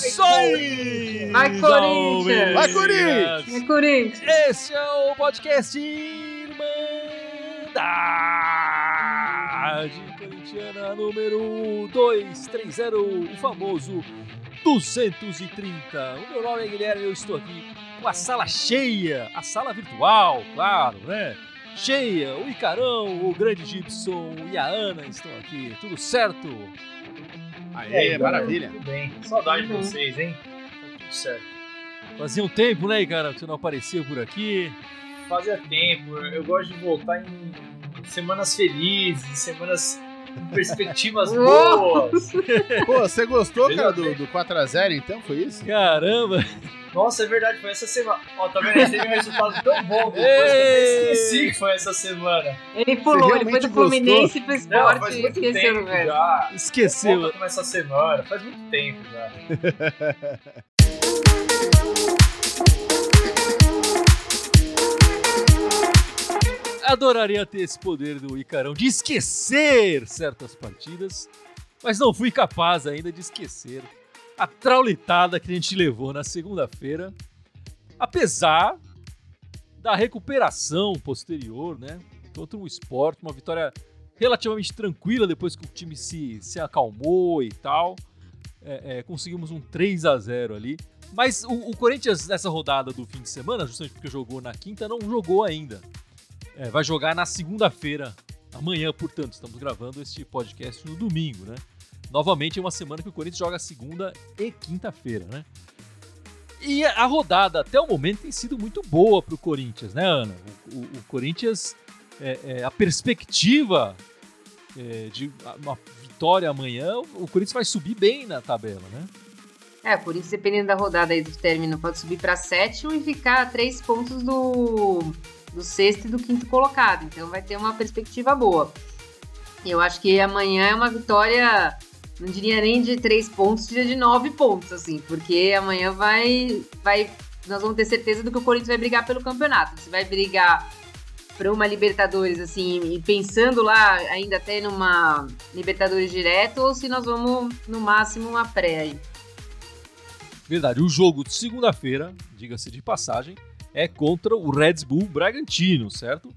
Saudações! Vai, Corinthians! Vai, Corinthians! Vai, Corinthians! Esse é o podcast Irmandade Corintiana número 230, o famoso 230. O meu nome é Guilherme e eu estou aqui com a sala cheia, a sala virtual, claro, né? Cheia, o Icarão, o grande Gibson e a Ana estão aqui. Tudo certo? Aê, maravilha. Tudo bem. Saudade de vocês, hein? Tá tudo certo. Fazia um tempo, né, cara, que você não aparecia por aqui. Fazia tempo. Eu gosto de voltar em semanas felizes, semanas perspectivas boas. Pô, você gostou, cara, do, do 4x0 então? Foi isso? Caramba! Nossa, é verdade, foi essa semana. Ó, tá vendo? Teve um resultado tão bom depois que eu esqueci que foi essa semana. Ele pulou, ele foi do Fluminense pro esporte e esqueceu velho. já. Esqueceu. Volta começa a semana, faz muito tempo já. Adoraria ter esse poder do Icarão de esquecer certas partidas, mas não fui capaz ainda de esquecer a traulitada que a gente levou na segunda-feira, apesar da recuperação posterior, né? Contra o esporte, uma vitória relativamente tranquila depois que o time se, se acalmou e tal. É, é, conseguimos um 3 a 0 ali. Mas o, o Corinthians, nessa rodada do fim de semana, justamente porque jogou na quinta, não jogou ainda. É, vai jogar na segunda-feira, amanhã, portanto, estamos gravando este podcast no domingo, né? Novamente é uma semana que o Corinthians joga segunda e quinta-feira, né? E a rodada até o momento tem sido muito boa para o Corinthians, né, Ana? O, o- o Corinthians, é, é, a perspectiva é, de uma vitória amanhã, o Corinthians vai subir bem na tabela, né? É, por isso, dependendo da rodada aí do término, pode subir pra sétimo e ficar a três pontos do, do sexto e do quinto colocado. Então vai ter uma perspectiva boa. Eu acho que amanhã é uma vitória, não diria nem de três pontos, diria de nove pontos, assim, porque amanhã vai, vai. Nós vamos ter certeza do que o Corinthians vai brigar pelo campeonato. Se vai brigar para uma Libertadores, assim, e pensando lá ainda até numa Libertadores direto, ou se nós vamos, no máximo, uma pré aí. Verdade, o jogo de segunda-feira, diga-se de passagem, é contra o Red Bull Bragantino, certo?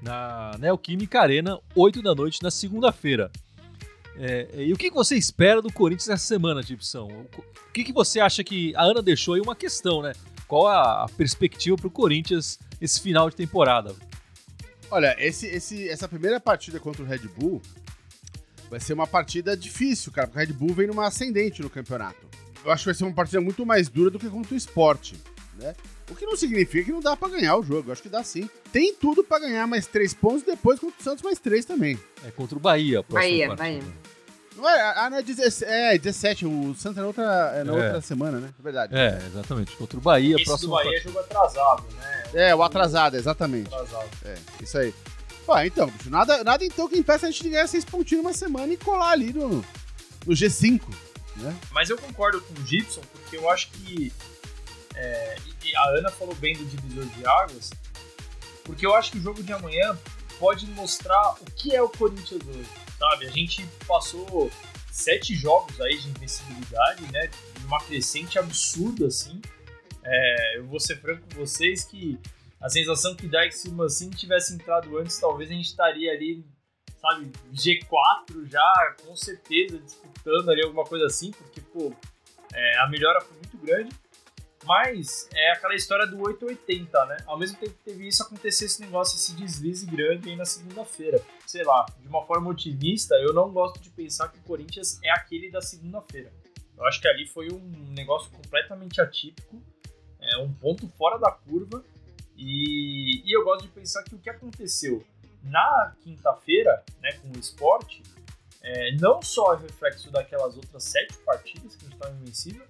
Na Neoquímica Arena, 8 da noite, na segunda-feira. É, e o que você espera do Corinthians essa semana, Gibson? O que você acha que. A Ana deixou aí uma questão, né? Qual a, a perspectiva para o Corinthians esse final de temporada? Olha, esse, esse, essa primeira partida contra o Red Bull vai ser uma partida difícil, cara, porque o Red Bull vem numa ascendente no campeonato. Eu acho que vai ser uma partida muito mais dura do que contra o esporte, né? O que não significa que não dá pra ganhar o jogo. Acho que dá sim. Tem tudo pra ganhar mais três pontos, depois contra o Santos mais três também. É contra o Bahia, Bahia, partida. Bahia. Não é, ah, não é, 17, é 17, o Santos é na outra, é na É. outra semana, né? É verdade. É, exatamente. Contra o Bahia, Esse do próxima Bahia é jogo atrasado, né? É, o atrasado, exatamente. Atrasado. É, isso aí. Pô, então, nada, nada então que impeça a gente de ganhar seis pontinhos numa semana e colar ali no, no G5, né? Mas eu concordo com o Gibson, porque eu acho que. É, e a Ana falou bem do divisor de águas, porque eu acho que o jogo de amanhã pode mostrar o que é o Corinthians hoje, sabe? A gente passou sete jogos aí de invencibilidade, né? Uma crescente absurda, assim. É, eu vou ser franco com vocês que a sensação que dá é que se o Mancini tivesse entrado antes, talvez a gente estaria ali, sabe, G4 já, com certeza, disputando ali alguma coisa assim, porque, pô, é, a melhora foi muito grande. Mas é aquela história do 880, né? Ao mesmo tempo que teve isso, acontecer esse negócio, esse deslize grande aí na segunda-feira. Sei lá, de uma forma otimista, eu não gosto de pensar que o Corinthians é aquele da segunda-feira. Eu acho que ali foi um negócio completamente atípico, é um ponto fora da curva. E, e eu gosto de pensar que o que aconteceu na quinta-feira, né, com o esporte, é, não só é reflexo daquelas outras sete partidas que a gente estava invencível,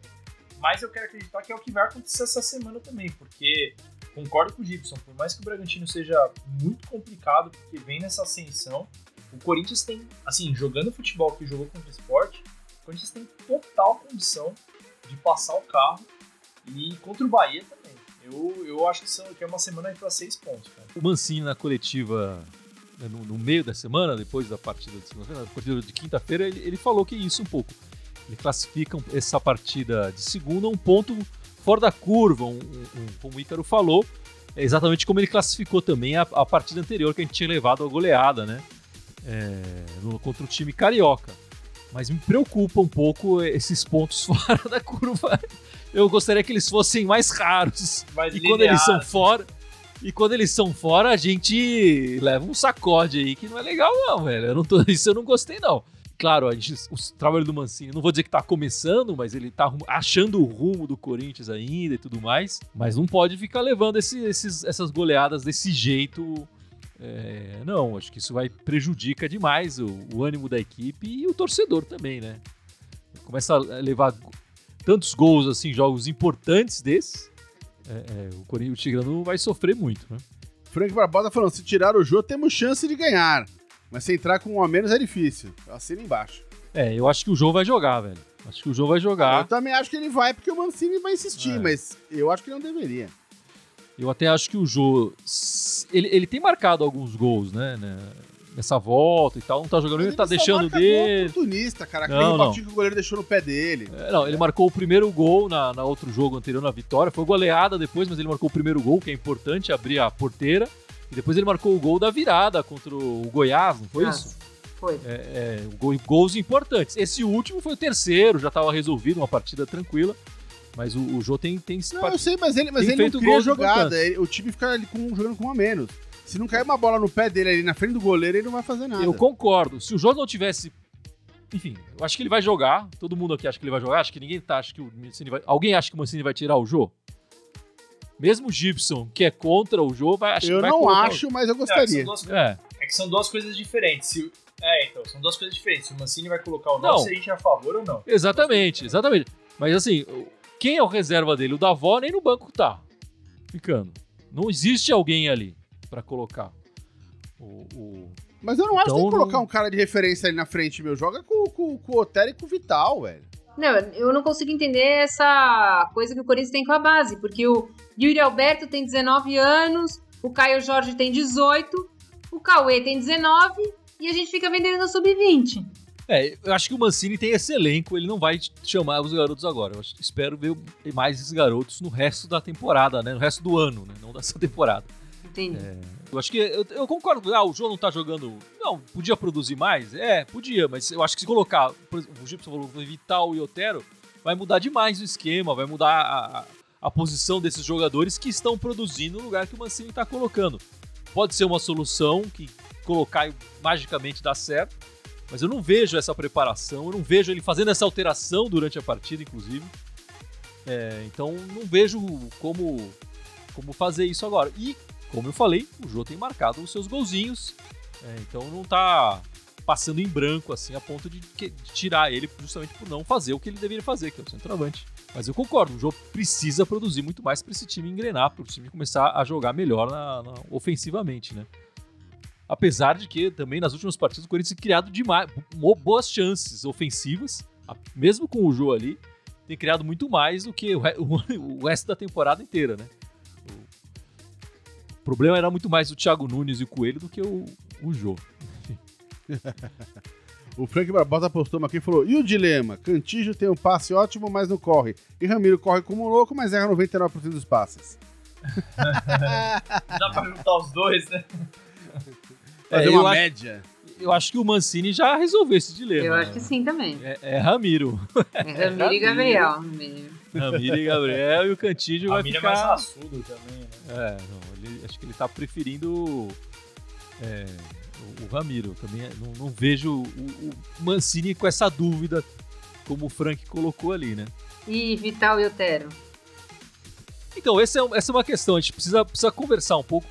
mas eu quero acreditar que é o que vai acontecer essa semana também, porque concordo com o Gibson, por mais que o Bragantino seja muito complicado, porque vem nessa ascensão, o Corinthians tem, assim, jogando futebol que jogou contra o esporte, o Corinthians tem total condição de passar o carro e contra o Bahia também. Eu, eu acho que, são, que é uma semana para seis pontos. Cara. O Mancini na coletiva né, no, no, meio da semana, depois da partida de segunda-feira, partida de quinta-feira, ele, ele, falou que isso um pouco. Ele classifica essa partida de segunda um ponto fora da curva, um, um, como o Ícaro falou, é exatamente como ele classificou também a, a, partida anterior que a gente tinha levado a goleada, né? É, no, contra o time carioca. Mas me preocupa um pouco esses pontos fora da curva. Eu gostaria que eles fossem mais raros. Mais e quando eles são fora, e quando eles são fora, a gente leva um sacode aí que não é legal, não, velho. Eu não tô, isso eu não gostei, não. Claro, gente, o trabalho do Mancini, não vou dizer que tá começando, mas ele tá achando o rumo do Corinthians ainda e tudo mais. Mas não pode ficar levando esse, esses, essas goleadas desse jeito. É, não, acho que isso vai prejudica demais o, o ânimo da equipe e o torcedor também, né? Começa a levar tantos gols assim, jogos importantes desses é, é, o Corinthians, o Tigrano vai sofrer muito, né? Frank Barbosa falando, se tirar o jogo, temos chance de ganhar. Mas se entrar com um a menos é difícil. Assina embaixo. É, eu acho que o jogo vai jogar, velho. Acho que o jogo vai jogar. Eu também acho que ele vai, porque o Mancini vai insistir, é. mas eu acho que não deveria. Eu até acho que o jogo. Ele, ele tem marcado alguns gols, né? né nessa volta e tal, não tá jogando, ele, ele tá deixando dele. oportunista, cara. Aquele não, não. que o goleiro deixou no pé dele. É, não, ele marcou o primeiro gol na, na outro jogo anterior na vitória. Foi goleada depois, mas ele marcou o primeiro gol, que é importante, abrir a porteira. E depois ele marcou o gol da virada contra o Goiás, não foi ah, isso? Foi. É, é, gols importantes. Esse último foi o terceiro, já estava resolvido, uma partida tranquila. Mas o, o Jô tem, tem Não, eu sei, mas ele, mas ele não cria jogada. Ele, o time fica ali com, jogando com um a menos. Se não cair uma bola no pé dele ali na frente do goleiro, ele não vai fazer nada. Eu concordo. Se o jogo não tivesse. Enfim, eu acho que ele vai jogar. Todo mundo aqui acha que ele vai jogar. Acho que ninguém tá, acha que o Mancini vai. Alguém acha que o Mancini vai tirar o jogo? Mesmo o Gibson, que é contra o jogo, vai achar Eu vai não acho, mas eu gostaria. É, duas... é. é, que são duas coisas diferentes. Se... É, então, são duas coisas diferentes. Se o Mancini vai colocar o não, se a gente é a favor ou não. Exatamente, exatamente. Mas assim, quem é o reserva dele? O Davó nem no banco tá ficando. Não existe alguém ali para colocar. O, o... Mas eu não acho então, que tem que colocar um cara de referência ali na frente, meu. Joga com, com, com o Otero e com o Vital, velho. Não, eu não consigo entender essa coisa que o Corinthians tem com a base, porque o Yuri Alberto tem 19 anos, o Caio Jorge tem 18, o Cauê tem 19 e a gente fica vendendo no sub-20. É, eu acho que o Mancini tem esse elenco, ele não vai chamar os garotos agora. Eu espero ver mais esses garotos no resto da temporada, né? No resto do ano, né? Não dessa temporada. Entendi. É, eu acho que eu, eu, concordo. Ah, o João não tá jogando. Não, podia produzir mais? É, podia, mas eu acho que se colocar, por exemplo, o Gibson falou Vital e Otero, vai mudar demais o esquema, vai mudar a, a, a posição desses jogadores que estão produzindo no lugar que o Mancini está colocando. Pode ser uma solução que colocar e magicamente dá certo, mas eu não vejo essa preparação, eu não vejo ele fazendo essa alteração durante a partida, inclusive. É, então não vejo como, como fazer isso agora. E como eu falei, o Jô tem marcado os seus golzinhos, é, então não tá passando em branco assim a ponto de, de, tirar ele justamente por não fazer o que ele deveria fazer, que é o centroavante. Mas eu concordo, o Jô precisa produzir muito mais para esse time engrenar, para o time começar a jogar melhor na, na, ofensivamente, né? Apesar de que também nas últimas partidas o Corinthians tem criado demais, boas chances ofensivas, mesmo com o Jô ali, tem criado muito mais do que o, o resto da temporada inteira, né? Problema era muito mais o Thiago Nunes e o Coelho do que o, o Jô. o Frank Barbosa postou aqui e falou: e o dilema? Cantígio tem um passe ótimo, mas não corre. E Ramiro corre como um louco, mas erra 99% dos passes. Dá pra juntar os dois, né? Fazer é, uma média. Acho, eu acho que o Mancini já resolveu esse dilema. Eu acho que sim também. É, é Ramiro. É Ramiro, é Ramiro e Gabriel. Ramiro. Ramiro e Gabriel e o Cantígio vai ficar... é mais raçudo também, né? É, não, ele, acho que ele tá preferindo é, o, o, Ramiro. Também é, não, não vejo o, o, Mancini com essa dúvida, como o Frank colocou ali, né? E Vital e Otero? Então, essa é, essa é uma questão, a gente precisa, precisa conversar um pouco.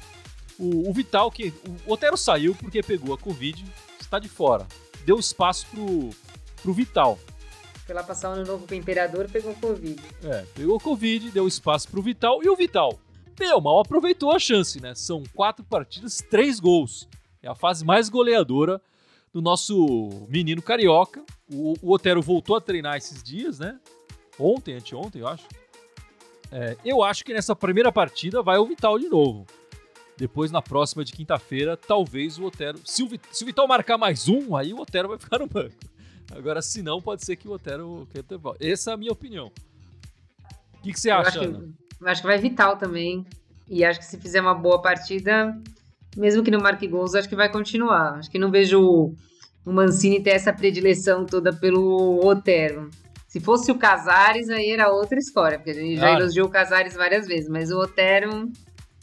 O, o Vital, que o Otero saiu porque pegou a Covid, está de fora. Deu espaço pro, pro Vital. Foi lá passar o ano novo com o Imperador pegou Covid. É, pegou Covid, deu espaço pro Vital. E o Vital, bem mal, aproveitou a chance, né? São quatro partidas, três gols. É a fase mais goleadora do nosso menino carioca. O, o Otero voltou a treinar esses dias, né? Ontem, anteontem, eu acho. É, eu acho que nessa primeira partida vai o Vital de novo. Depois, na próxima de quinta-feira, talvez o Otero. Se o, se o Vital marcar mais um, aí o Otero vai ficar no banco. Agora, se não, pode ser que o Otero. Essa é a minha opinião. O que, que você acha, eu acho que, eu acho que vai Vital também. E acho que se fizer uma boa partida, mesmo que não marque gols, acho que vai continuar. Acho que não vejo o Mancini ter essa predileção toda pelo Otero. Se fosse o Casares, aí era outra história, porque a gente já elogiou o Casares várias vezes, mas o Otero.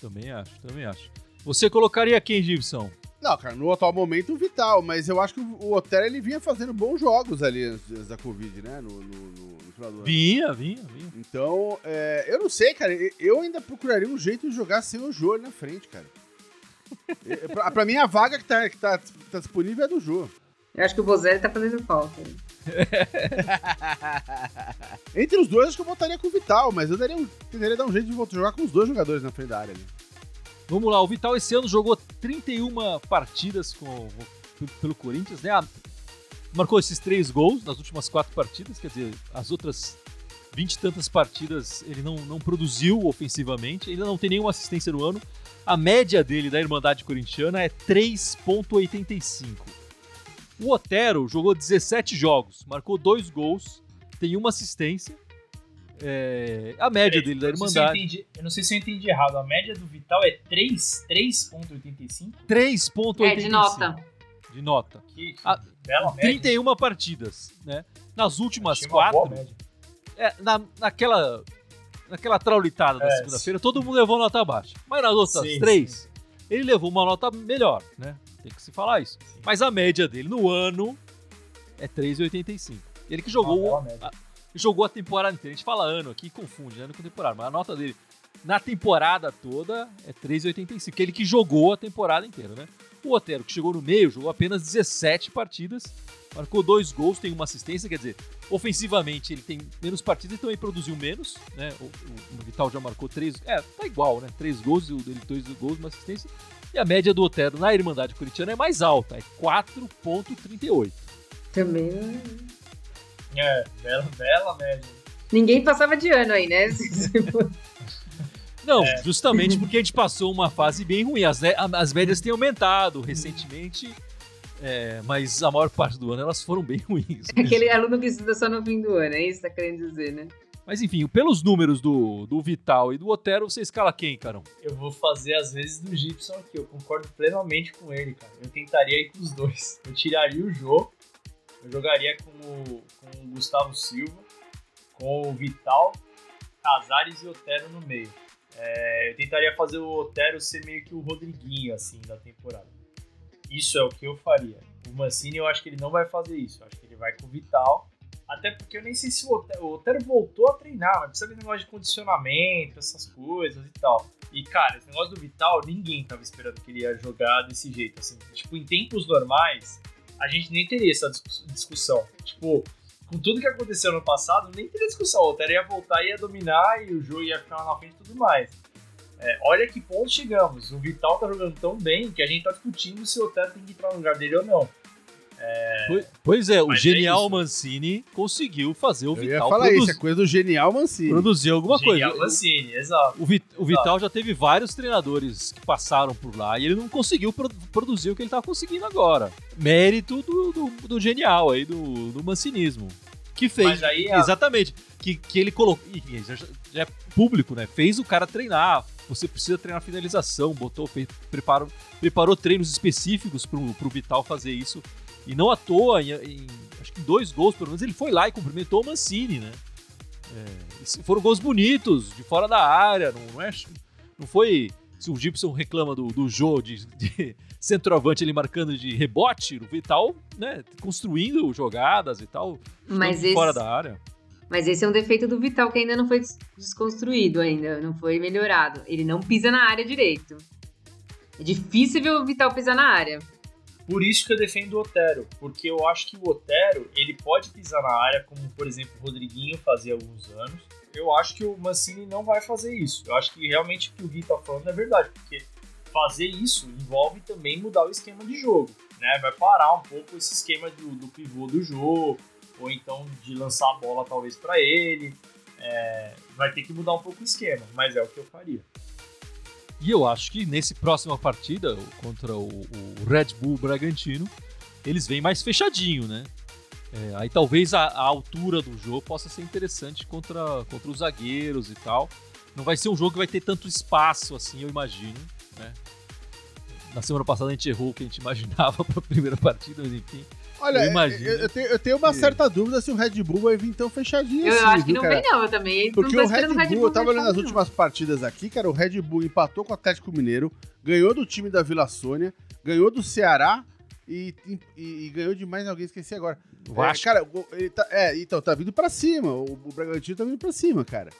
Também acho, também acho. Você colocaria quem, Gibson? Não, cara, no atual momento o Vital, mas eu acho que o Otero ele vinha fazendo bons jogos ali antes da Covid, né? No, no, no, no final do ano. Vinha, vinha, vinha. Então, é, eu não sei, cara, eu ainda procuraria um jeito de jogar sem o Jô ali na frente, cara. pra, pra mim, a vaga que tá, que tá, tá disponível é do Jô. Eu acho que o Bozelli tá fazendo falta. Entre os dois, acho que eu botaria com o Vital, mas eu daria um, tentaria dar um jeito de jogar com os dois jogadores na frente da área ali. Vamos lá, o Vital esse ano jogou 31 partidas com, pelo Corinthians, né? Marcou esses três gols nas últimas quatro partidas, quer dizer, as outras 20 e tantas partidas ele não, não produziu ofensivamente, ainda não tem nenhuma assistência no ano. A média dele da Irmandade Corintiana é 3,85. O Otero jogou 17 jogos, marcou dois gols, tem uma assistência. É, a média dele da Irmandade. Eu, entendi, eu não sei se eu entendi errado. A média do Vital é 3,85? 3,85. É, de nota. De nota. Que, a, bela 31 média. partidas, né? Nas últimas quatro. É, na, naquela, naquela traulitada da é, segunda-feira, todo mundo levou nota baixa. Mas nas outras sim, três, sim. ele levou uma nota melhor, né? Tem que se falar isso. Sim. Mas a média dele no ano é 3,85. Ele que jogou, a, jogou a temporada inteira. A gente fala ano aqui, confunde ano com temporada, mas a nota dele na temporada toda é 3,85. Ele que jogou a temporada inteira, né? O Otero, que chegou no meio, jogou apenas 17 partidas, marcou dois gols, tem uma assistência, quer dizer, ofensivamente ele tem menos partidas, então ele produziu menos, né? O, o, o Vital já marcou três, é, tá igual, né? Três gols, o dele dois gols, uma assistência. E a média do Otero na Irmandade Corintiana é mais alta, é 4,38. Também. É, bela, bela média. Ninguém passava de ano aí, né? Não, é. justamente porque a gente passou uma fase bem ruim. As, as médias têm aumentado recentemente, é, mas a maior parte do ano elas foram bem ruins. Aquele aluno que estuda só no fim do ano, é isso que tá querendo dizer, né? Mas enfim, pelos números do, do Vital e do Otero, você escala quem, Carão? Eu vou fazer às vezes do Gibson aqui, eu concordo plenamente com ele, cara. Eu tentaria ir com os dois. Eu tiraria o Jô, eu jogaria com o, com o Gustavo Silva, com o Vital, Casares e Otero no meio. É, eu tentaria fazer o Otero ser meio que o Rodriguinho, assim, da temporada. Isso é o que eu faria. O Mancini, eu acho que ele não vai fazer isso. Eu acho que ele vai com o Vital até porque eu nem sei se o Otero, o Otero voltou a treinar, mas precisa de negócio de condicionamento, essas coisas e tal. E, cara, esse negócio do Vital, ninguém tava esperando que ele ia jogar desse jeito, assim. Tipo, em tempos normais, a gente nem teria essa discussão. Tipo, com tudo que aconteceu no passado, nem teria discussão. O Otero ia voltar, ia dominar e o jogo ia ficar na frente e tudo mais. É, olha que ponto chegamos. O Vital tá jogando tão bem que a gente tá discutindo se o Otero tem que entrar no lugar dele ou não. É... Pois é, o é genial é Mancini conseguiu fazer o Eu Vital. Eu ia falar produz... isso, é coisa do genial Mancini. Produzir alguma genial coisa. Mancini, exato. O, Vit... o Vital já teve vários treinadores que passaram por lá e ele não conseguiu pro... produzir o que ele tá conseguindo agora. Mérito do, do, do genial aí, do, do mancinismo. Que fez. Aí, exatamente. Que, que ele colocou. Já, já é público, né? Fez o cara treinar. Você precisa treinar finalização, botou, fez, preparou, preparou treinos específicos pro, pro Vital fazer isso e não à toa, em, em, acho que em dois gols, pelo menos, ele foi lá e cumprimentou o Mancini, né? É, foram gols bonitos, de fora da área, não, não, é, não foi. Se o Gibson reclama do, do Jô de, de centroavante ele marcando de rebote, o Vital, né, construindo jogadas e tal, mas esse, fora da área. Mas esse é um defeito do Vital que ainda não foi desconstruído ainda, não foi melhorado. Ele não pisa na área direito. É difícil ver o Vital pisar na área. Por isso que eu defendo o Otero, porque eu acho que o Otero ele pode pisar na área, como por exemplo o Rodriguinho fazia há alguns anos. Eu acho que o Mancini não vai fazer isso. Eu acho que realmente o que o Gui tá falando é verdade, porque fazer isso envolve também mudar o esquema de jogo, né? Vai parar um pouco esse esquema do, do pivô do jogo, ou então de lançar a bola talvez para ele. é, vai ter que mudar um pouco o esquema, mas é o que eu faria. E eu acho que nesse próxima partida contra o, o Red Bull Bragantino, eles vêm mais fechadinho, né? É, aí talvez a, a, altura do jogo possa ser interessante contra, contra os zagueiros e tal. Não vai ser um jogo que vai ter tanto espaço assim, eu imagino, né? Na semana passada a gente errou o que a gente imaginava para a primeira partida, mas enfim. Olha, eu, imagino eu, eu, tenho, eu tenho uma certa dúvida se o Red Bull vai vir tão fechadinho eu assim. Eu acho que não cara. vem, não. Eu também. Porque o Red Bull, Red Bull, eu tava olhando as últimas partidas aqui, cara. O Red Bull empatou com o Atlético Mineiro, ganhou do time da Vila Sônia, ganhou do Ceará e, e, e ganhou de mais alguém, esqueci agora. É, cara, ele tá, é, então, tá vindo pra cima. O, o Bragantino tá vindo pra cima, cara.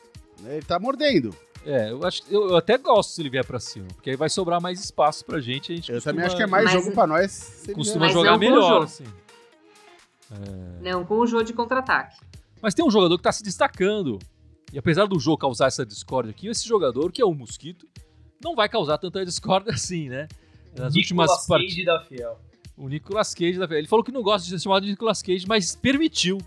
Ele tá mordendo. É, eu acho eu, eu, até gosto se ele vier pra cima, porque aí vai sobrar mais espaço pra gente. A gente eu costuma, também acho que é mais jogo pra nós. Costuma jogar melhor, assim. É... Não, com o jogo de contra-ataque. Mas tem um jogador que tá se destacando. E apesar do jogo causar essa discórdia aqui, esse jogador, que é o Mosquito, não vai causar tanta discórdia assim, né? Nas últimas partidas. da Fiel. O Nicolas Cage da Fiel. Ele falou que não gosta de ser chamado de Nicolas Cage, mas permitiu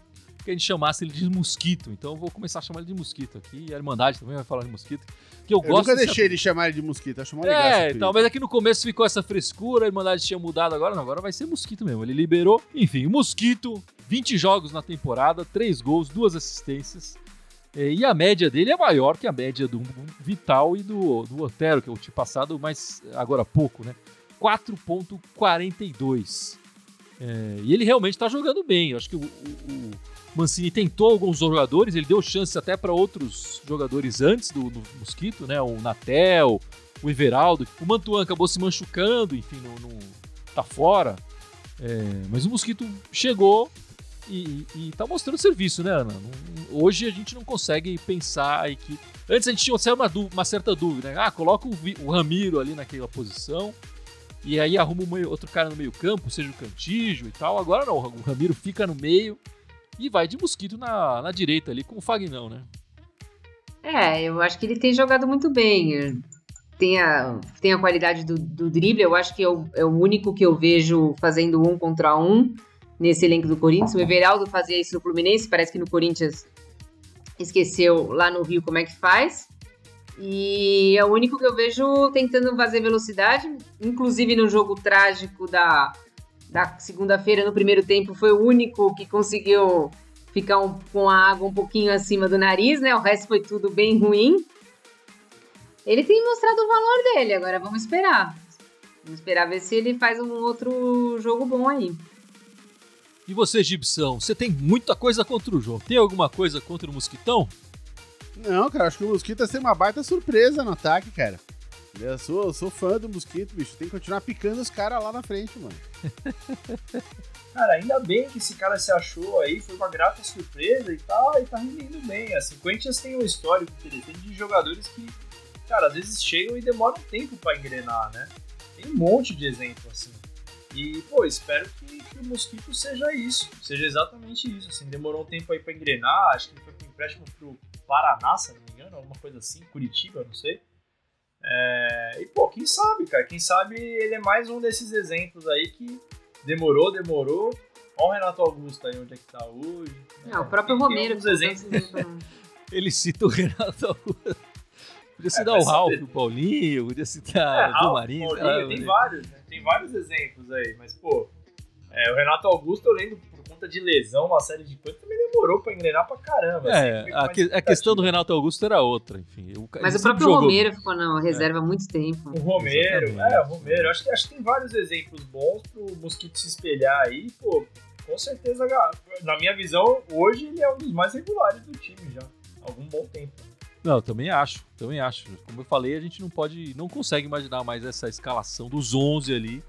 que a gente chamasse ele de Mosquito. Então eu vou começar a chamar ele de Mosquito aqui. E a Irmandade também vai falar de Mosquito. Que eu, eu gosto nunca deixei ele chamar ele de Mosquito, acho legal. É, então, mas aqui no começo ficou essa frescura, a Irmandade tinha mudado agora, não, agora vai ser Mosquito mesmo. Ele liberou. Enfim, o Mosquito, 20 jogos na temporada, 3 gols, 2 assistências. É, e a média dele é maior que a média do Vital e do, do Otero, que eu tinha passado, mas agora há pouco, né? 4,42. É, e ele realmente está jogando bem. Eu acho que o, o, Mancini tentou alguns jogadores, ele deu chances até para outros jogadores antes do, do, Mosquito, né? O Natel, o Everaldo. O Mantuan acabou se machucando, enfim, não, tá fora. É, mas o Mosquito chegou e, e tá mostrando serviço, né, Ana? Hoje a gente não consegue pensar aí que. Antes a gente tinha uma, uma certa dúvida, né? Ah, coloca o, o Ramiro ali naquela posição e aí arruma um, outro cara no meio campo, seja o Cantígio e tal. Agora não, o Ramiro fica no meio e vai de mosquito na, na direita ali com o Fagnão, né? É, eu acho que ele tem jogado muito bem. Tem a, tem a qualidade do, do drible, eu acho que é o, é o único que eu vejo fazendo um contra um nesse elenco do Corinthians. O Everaldo fazia isso no Fluminense, parece que no Corinthians esqueceu lá no Rio como é que faz. E é o único que eu vejo tentando fazer velocidade, inclusive no jogo trágico da, da segunda-feira, no primeiro tempo, foi o único que conseguiu ficar um, com a água um pouquinho acima do nariz, né? O resto foi tudo bem ruim. Ele tem mostrado o valor dele, agora vamos esperar. Vamos esperar ver se ele faz um outro jogo bom aí. E você, Gibson, você tem muita coisa contra o jogo. Tem alguma coisa contra o Mosquitão? Não, cara, acho que o Mosquito vai ser uma baita surpresa no ataque, cara. Eu sou, eu sou fã do Mosquito, bicho. Tem que continuar picando os caras lá na frente, mano. cara, ainda bem que esse cara se achou aí, foi uma grata surpresa e tal, e tá rendendo bem. Assim, o Corinthians tem um histórico interessante de jogadores que, cara, às vezes chegam e demoram tempo para engrenar, né? Tem um monte de exemplo, assim. E, pô, espero que, que, o Mosquito seja isso, seja exatamente isso. Assim, demorou um tempo aí pra engrenar, acho que ele foi pro empréstimo pro Paraná, se não me engano, alguma coisa assim, Curitiba, não sei. É, e, pô, quem sabe, cara? Quem sabe ele é mais um desses exemplos aí que demorou, demorou. Olha o Renato Augusto aí, onde é que tá hoje. É, o próprio Romero. Tem exemplos. ele cita o Renato Augusto. Podia citar é, o Ralf, o Paulinho, podia citar é, o Marinho. Paulinho, tem vários, né? Tem vários exemplos aí, mas, pô, é, o Renato Augusto, eu lembro conta de lesão, uma série de coisas, demorou pra engrenar pra caramba. É, assim, a, que, a, questão do Renato Augusto era outra, enfim. O, Mas o próprio jogou... Romero ficou na reserva há muito tempo. O Romero, Exatamente. é, o Romero. Acho que, acho que tem vários exemplos bons pro Mosquito se espelhar aí, pô. Com certeza, na minha visão, hoje ele é um dos mais regulares do time já. Há algum bom tempo. Não, também acho, também acho. Como eu falei, a gente não pode, não consegue imaginar mais essa escalação dos 11 ali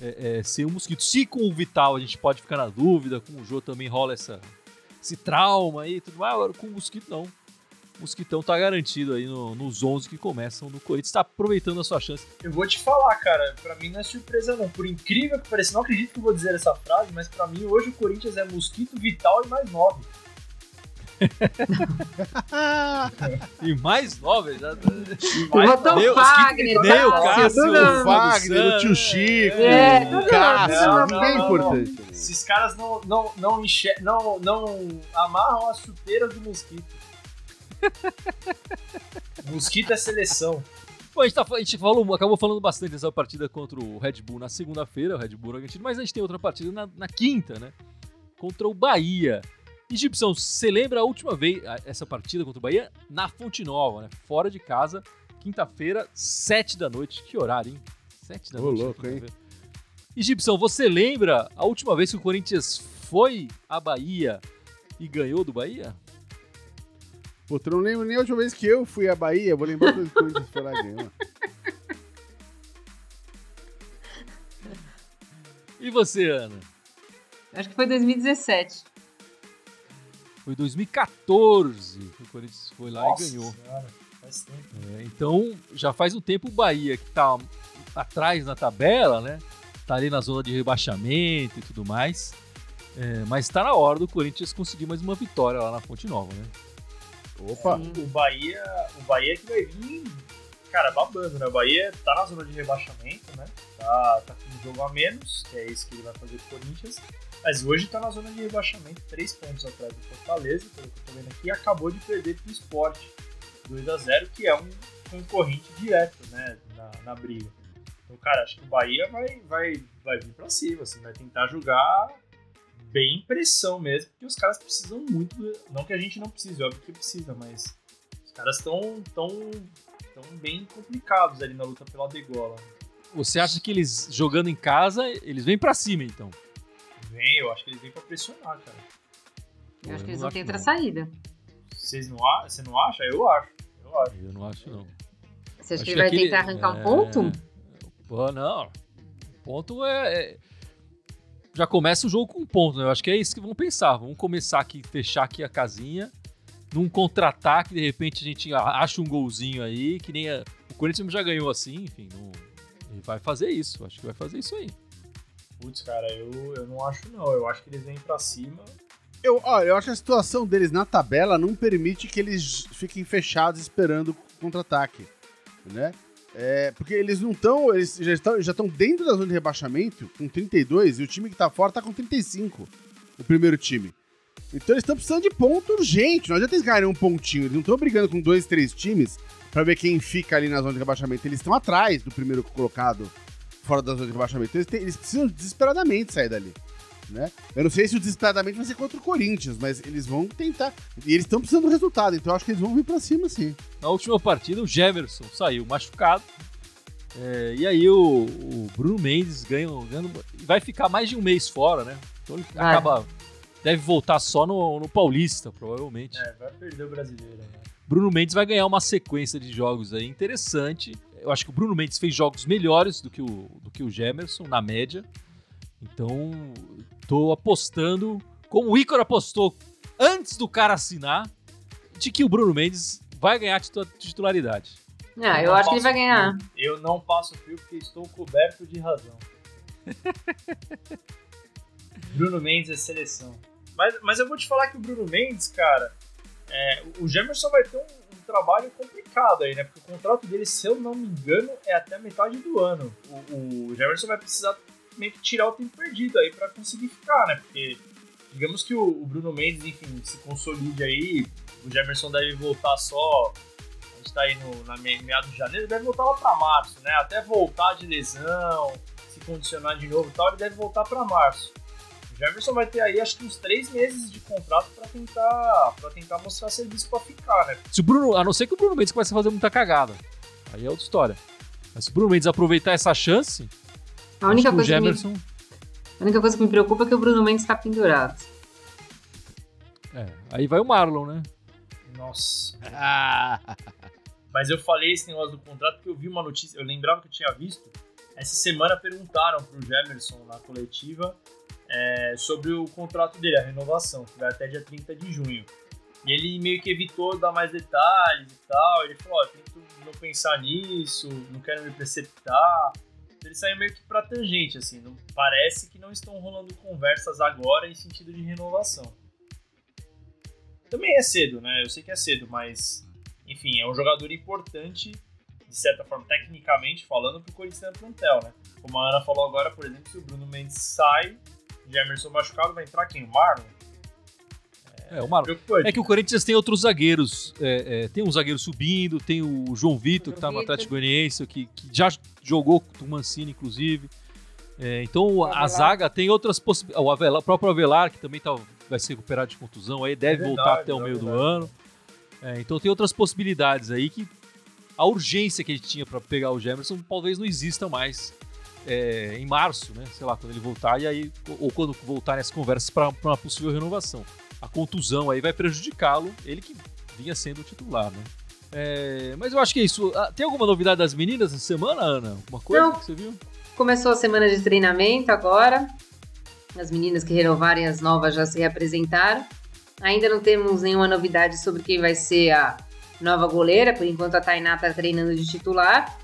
é, é, ser um mosquito. Se com o Vital a gente pode ficar na dúvida, com o Jô também rola essa, esse trauma aí tudo mais, agora com o mosquito não. O Mosquitão tá garantido aí no, nos 11 que começam no Corinthians, tá aproveitando a sua chance. Eu vou te falar, cara, para mim não é surpresa não. Por incrível que pareça, não acredito que eu vou dizer essa frase, mas para mim hoje o Corinthians é Mosquito, Vital e mais 9. E mais nove já. Botou o Fagner, o Cássio, o Wagner, o tio Chico, é, o Cássio, ninguém importante. Esses caras não, não, não, enxer... não, não amarram as chuteiras do mosquito. Mosquito é seleção. Bom, a gente, tá, a gente falou, acabou falando bastante dessa partida contra o Red Bull na segunda-feira, o Red Bull Bragantino, mas a gente tem outra partida na, na quinta, né? Contra o Bahia. E Gibson, você lembra a última vez, essa partida contra o Bahia? Na Fonte Nova, né? Fora de casa, quinta-feira, sete da noite. Que horário, hein? Sete da Ô, noite. louco, hein? E Gibson, você lembra a última vez que o Corinthians foi à Bahia e ganhou do Bahia? Pô, tu não lembra nem a última vez que eu fui à Bahia, vou lembrar quando o Corinthians foi lá e ganhou. E você, Ana? Acho que foi 2017. Foi 2014 que o Corinthians foi lá Nossa e ganhou. Senhora, faz tempo. É, então, já faz um tempo o Bahia, que tá atrás na tabela, né? Tá ali na zona de rebaixamento e tudo mais. É, mas tá na hora do Corinthians conseguir mais uma vitória lá na Fonte Nova, né? Opa, Sim. O Bahia, o Bahia que vai vir, cara, babando, né? O Bahia tá na zona de rebaixamento, né? Tá, tá com um jogo a menos, que é isso que ele vai fazer com o Corinthians. Mas hoje tá na zona de rebaixamento, três pontos atrás do Fortaleza, pelo que eu tô vendo aqui, e acabou de perder pro Sport 2 a 0 que é um concorrente direto, né, na, na briga. Então, cara, acho que o Bahia vai, vai, vai vir pra cima, assim, vai tentar jogar bem pressão mesmo, porque os caras precisam muito. Não que a gente não precise, óbvio que precisa, mas os caras estão tão, tão bem complicados ali na luta pela degola. Você acha que eles, jogando em casa, eles vêm pra cima, então? Acho que eles vêm pra pressionar, cara. Eu Eu acho que eles não vão ter acho, outra não. saída. Vocês não, você não acha? Eu acho. Eu acho. Eu não acho, não. Você acha Acho que ele vai aquele- tentar arrancar é, um ponto? Pô, não. O ponto é, é- Já começa o jogo com um ponto, né? Eu acho que é isso que vão pensar. Vamos começar aqui, fechar aqui a casinha. Num contra-ataque, de repente a gente acha um golzinho aí, que nem a- o Corinthians já ganhou assim, enfim. Não... Ele vai fazer isso, acho que vai fazer isso aí. Putz, cara, eu, eu não acho não. Eu acho que eles vêm pra cima. eu, ó, eu acho que a situação deles na tabela não permite que eles fiquem fechados esperando contra-ataque, né? É, porque eles não estão, eles já estão, já estão dentro da zona de rebaixamento com 32 e o time que tá fora tá com 35, o primeiro time. Então eles estão precisando de ponto urgente, não adianta eles ganharem um pontinho, eles não estão brigando com dois, três times pra ver quem fica ali na zona de rebaixamento, eles estão atrás do primeiro colocado fora da zona de rebaixamento, eles, eles precisam desesperadamente sair dali. Né? Eu não sei se o desesperadamente vai ser contra o Corinthians, mas eles vão tentar. E eles estão precisando do resultado, então eu acho que eles vão vir pra cima, sim. Na última partida, o Jefferson saiu machucado. É, e aí o, o Bruno Mendes ganha, ganha- vai ficar mais de um mês fora, né? Então ele Vai. acaba. Deve voltar só no, no Paulista, provavelmente. É, vai perder o brasileiro, né? Bruno Mendes vai ganhar uma sequência de jogos aí interessante. Eu acho que o Bruno Mendes fez jogos melhores do que o, do que o Gemerson, na média. Então, tô apostando, como o Ícaro apostou antes do cara assinar, de que o Bruno Mendes vai ganhar titu- titularidade. Ah, eu não acho que ele vai ganhar. frio. Eu não passo frio porque estou coberto de razão. Bruno Mendes é seleção. Mas, mas eu vou te falar que o Bruno Mendes, cara, é, o Gemerson vai ter um, um trabalho complicado aí, né? Porque o contrato dele, se eu não me engano, é até metade do ano. O, o Gemerson vai precisar meio que tirar o tempo perdido aí pra conseguir ficar, né? Porque digamos que o, o Bruno Mendes, enfim, se consolide aí, o Gemerson deve voltar só a gente tá aí no, na me- meados de janeiro, deve voltar lá pra março, né? Até voltar de lesão, se condicionar de novo e tal, ele deve voltar pra março. O Jefferson vai ter aí acho que uns três meses de contrato pra tentar, pra tentar mostrar serviço pra ficar, né? Se o Bruno, a não ser que o Bruno Mendes comece a fazer muita cagada. Aí é outra história. Mas se o Bruno Mendes aproveitar essa chance, A única, acho que o coisa que me, a única coisa que me preocupa é que o Bruno Mendes tá pendurado. É, aí vai o Marlon, né? Nossa. Mas eu falei esse negócio do contrato porque eu vi uma notícia, eu lembrava que eu tinha visto. Essa semana perguntaram pro Gemerson na coletiva é, sobre o contrato dele, a renovação, que vai até dia 30 de junho. E ele meio que evitou dar mais detalhes e tal. Ele falou: Ó, tento não pensar nisso, não quero me precipitar. Então ele saiu meio que pra tangente, assim. Não, parece que não estão rolando conversas agora em sentido de renovação. Também é cedo, né? Eu sei que é cedo, mas enfim, é um jogador importante, de certa forma, tecnicamente falando, pro Corinthians no plantel, né? Como a Ana falou agora, por exemplo, se o Bruno Mendes sai, Gemerson machucado, vai entrar quem? O Marlon? É, o Marlon. É que o Corinthians tem outros zagueiros. É, é, tem um zagueiro subindo, tem o João Vitor, que tá no. Atlético Goianiense, que, que já jogou com o Mancini, inclusive. É, então a Avelar. zaga tem outras possibilidades. O, Avelar- o próprio Avelar, que também tá, vai se recuperar de contusão, aí deve É voltar verdade, até o é meio do verdade. ano. É, então tem outras possibilidades aí que a urgência que a gente tinha para pegar o Gemerson talvez não exista mais é, em março, né? Sei lá, quando ele voltar, e aí, ou quando voltarem as conversas para uma possível renovação. A contusão aí vai prejudicá-lo, ele que vinha sendo o titular, né? É, mas eu acho que é isso. Ah, Tem alguma novidade das meninas essa semana, Ana? Alguma coisa Não. que você viu? Começou a semana de treinamento agora. As meninas que renovarem as novas já se reapresentaram. Ainda não temos nenhuma novidade sobre quem vai ser a nova goleira, por enquanto a Tainá tá treinando de titular.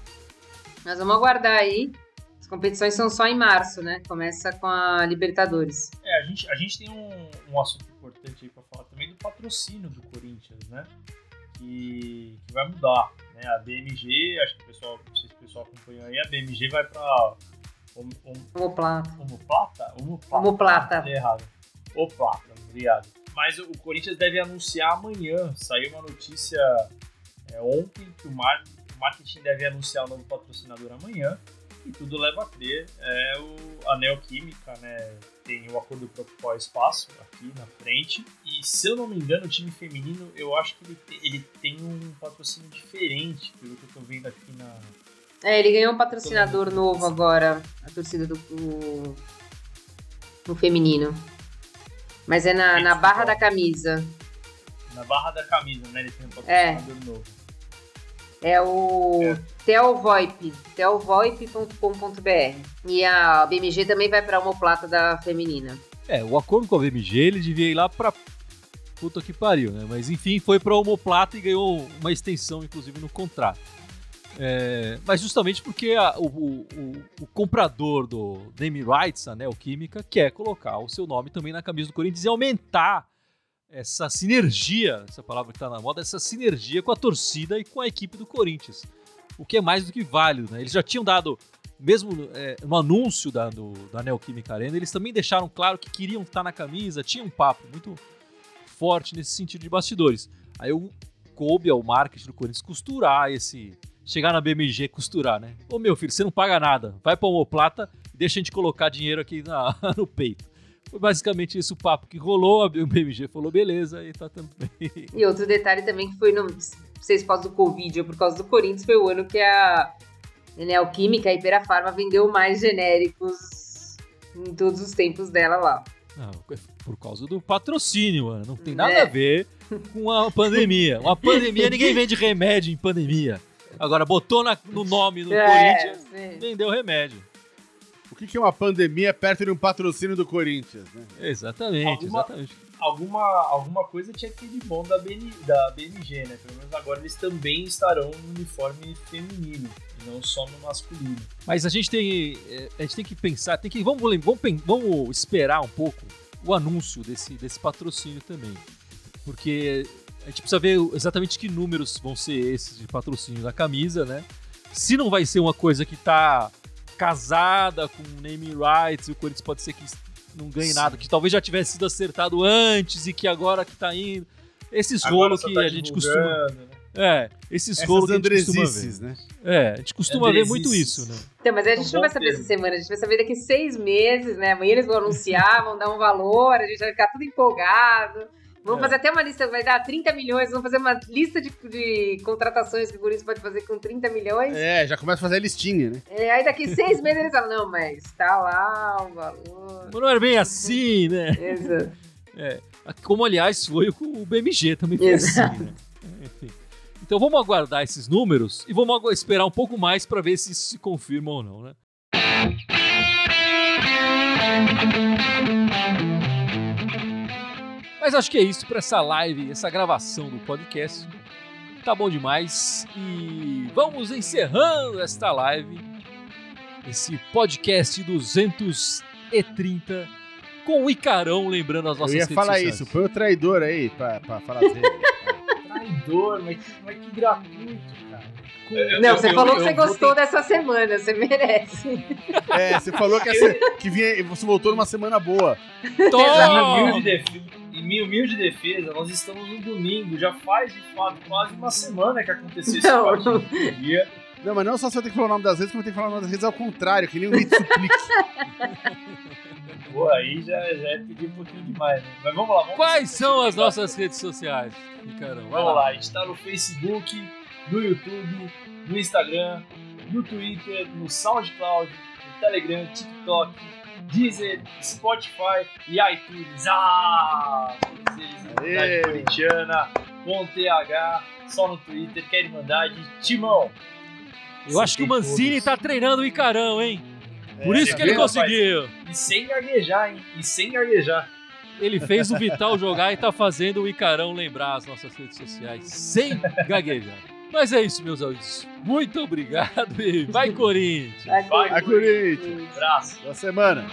Nós vamos aguardar aí. Competições são só em março, né? Começa com a Libertadores. É, a gente, a gente tem um, um assunto importante aí pra falar também do patrocínio do Corinthians, né? Que, que vai mudar. Né? A BMG, acho que o pessoal, não sei se o pessoal acompanhou aí, a BMG vai Omoplata. Homoplata? Homoplata. Homoplata. Falei errado. O Plata, obrigado. Mas o Corinthians deve anunciar amanhã. Saiu uma notícia é, ontem que o, mar- o marketing deve anunciar o novo patrocinador amanhã. E tudo leva a crer. É o, a Neoquímica, né? Tem o acordo protocolo espaço aqui na frente. E se eu não me engano, o time feminino, eu acho que ele, te- ele tem um patrocínio diferente, pelo que eu tô vendo aqui na, É, ele ganhou um patrocinador novo agora, a torcida do, do, do feminino. Mas é na, na barra da camisa. na barra da camisa, né? Ele tem um É. patrocinador novo. É o É. Telvoip, telvoip.com.br. E a BMG também vai para a homoplata da feminina. É, o acordo com a VMG, ele devia ir lá pra puta que pariu, né? Mas enfim, foi pra Homoplata e ganhou uma extensão, inclusive, no contrato. É, mas justamente porque a- o, o- o- comprador do Name Rights, a Neoquímica, quer colocar o seu nome também na camisa do Corinthians e aumentar essa sinergia, essa palavra que tá na moda, essa sinergia com a torcida e com a equipe do Corinthians. O que é mais do que válido, né? Eles já tinham dado mesmo é, no anúncio da, do, da Neoquímica Arena, eles também deixaram claro que queriam estar na camisa, tinha um papo muito forte nesse sentido de bastidores. Aí o coube ao marketing do Corinthians costurar esse. Chegar na BMG costurar, né? Ô meu filho, você não paga nada, vai pra Homoplata e deixa a gente colocar dinheiro aqui na- no peito. Foi basicamente esse o papo que rolou, a BMG falou beleza e tá bem. E outro detalhe também que foi, não sei se por causa do Covid ou por causa do Corinthians, foi o ano que a Neoquímica, a Iperafarma, vendeu mais genéricos em todos os tempos dela lá. Não, é por causa do patrocínio, mano. Não tem nada É. a ver com a pandemia. Uma pandemia, ninguém vende remédio em pandemia. Agora, botou na- no nome no Corinthians, sim. vendeu remédio. O que que é uma pandemia perto de um patrocínio do Corinthians, né? Exatamente, Alguma- exatamente. alguma, alguma coisa tinha que ter de bom da, BN, da BMG, né? Pelo menos agora eles também estarão no uniforme feminino e não só no masculino. Mas a gente tem, é, a gente tem que pensar, tem que vamos, vamos, vamos esperar um pouco o anúncio desse, desse patrocínio também, porque a gente precisa ver exatamente que números vão ser esses de patrocínio da camisa, né? Se não vai ser uma coisa que tá casada com naming rights, e o Corinthians pode ser que não ganhe Sim. nada, que talvez já tivesse sido acertado antes e que agora que tá indo. Esses rolos que tá a gente costuma. né? É, esses rolos que a gente costuma ver. andresices, né? É, a gente costuma ver muito Andresices. isso, né? Então, mas a gente Um não vai saber termo. essa semana, a gente vai saber daqui seis meses, né? Amanhã eles vão anunciar, vão dar um valor, a gente vai ficar tudo empolgado. Vamos É. fazer até uma lista, vai dar 30 milhões, vamos fazer uma lista de, de contratações que o Corinthians pode fazer com 30 milhões. É, já começa a fazer a listinha, né? É, aí daqui seis meses eles falam, não, mas tá lá o valor. Mas não era bem assim, né? Exato. Como, aliás, foi com o BMG também foi Exato. assim, né? Enfim. Então vamos aguardar esses números e vamos esperar um pouco mais para ver se isso se confirma ou não, né? Mas acho que é isso para essa live, essa gravação do podcast. Tá bom demais. E vamos encerrando esta live, esse podcast 230 com o Icarão, lembrando as Eu nossas ia redes falar sociais. isso, põe o traidor aí pra, pra falar dele. Traidor, mas que, mas que gratuito, cara. Eu- Não, eu- você eu- falou que eu você gostou dessa semana, você merece. É, você falou que, essa, que vinha, você voltou numa semana boa. Toma! Em minha humilde defesa, nós estamos no domingo, já faz de fato quase uma semana que aconteceu esse Não, dia. Não, mas não só você tem que falar o nome das redes, como tem que falar o nome das redes ao contrário, que nem um hit suplique. Pô, aí já, já é pedir um pouquinho demais, né? Mas vamos lá, vamos Quais são as nossas redes sociais? Vai Vamos lá, a gente tá no Facebook, no YouTube, no Instagram, no Twitter, no SoundCloud, no Telegram, TikTok, Deezer, Spotify e iTunes. Ah! Aê! Cidade Corintiana, com TH, só no Twitter, quer Irmandade, Timão. Eu acho que o Mancini tá treinando o Icarão, hein? Por É, isso que ele conseguiu. E sem gaguejar, hein? E sem gaguejar. Ele fez o Vital jogar e tá fazendo o Icarão lembrar as nossas redes sociais sem gaguejar. Mas é isso, meus amigos. Muito obrigado e vai, Corinthians! Vai, vai, vai Corinthians! Um Abraço! Boa semana!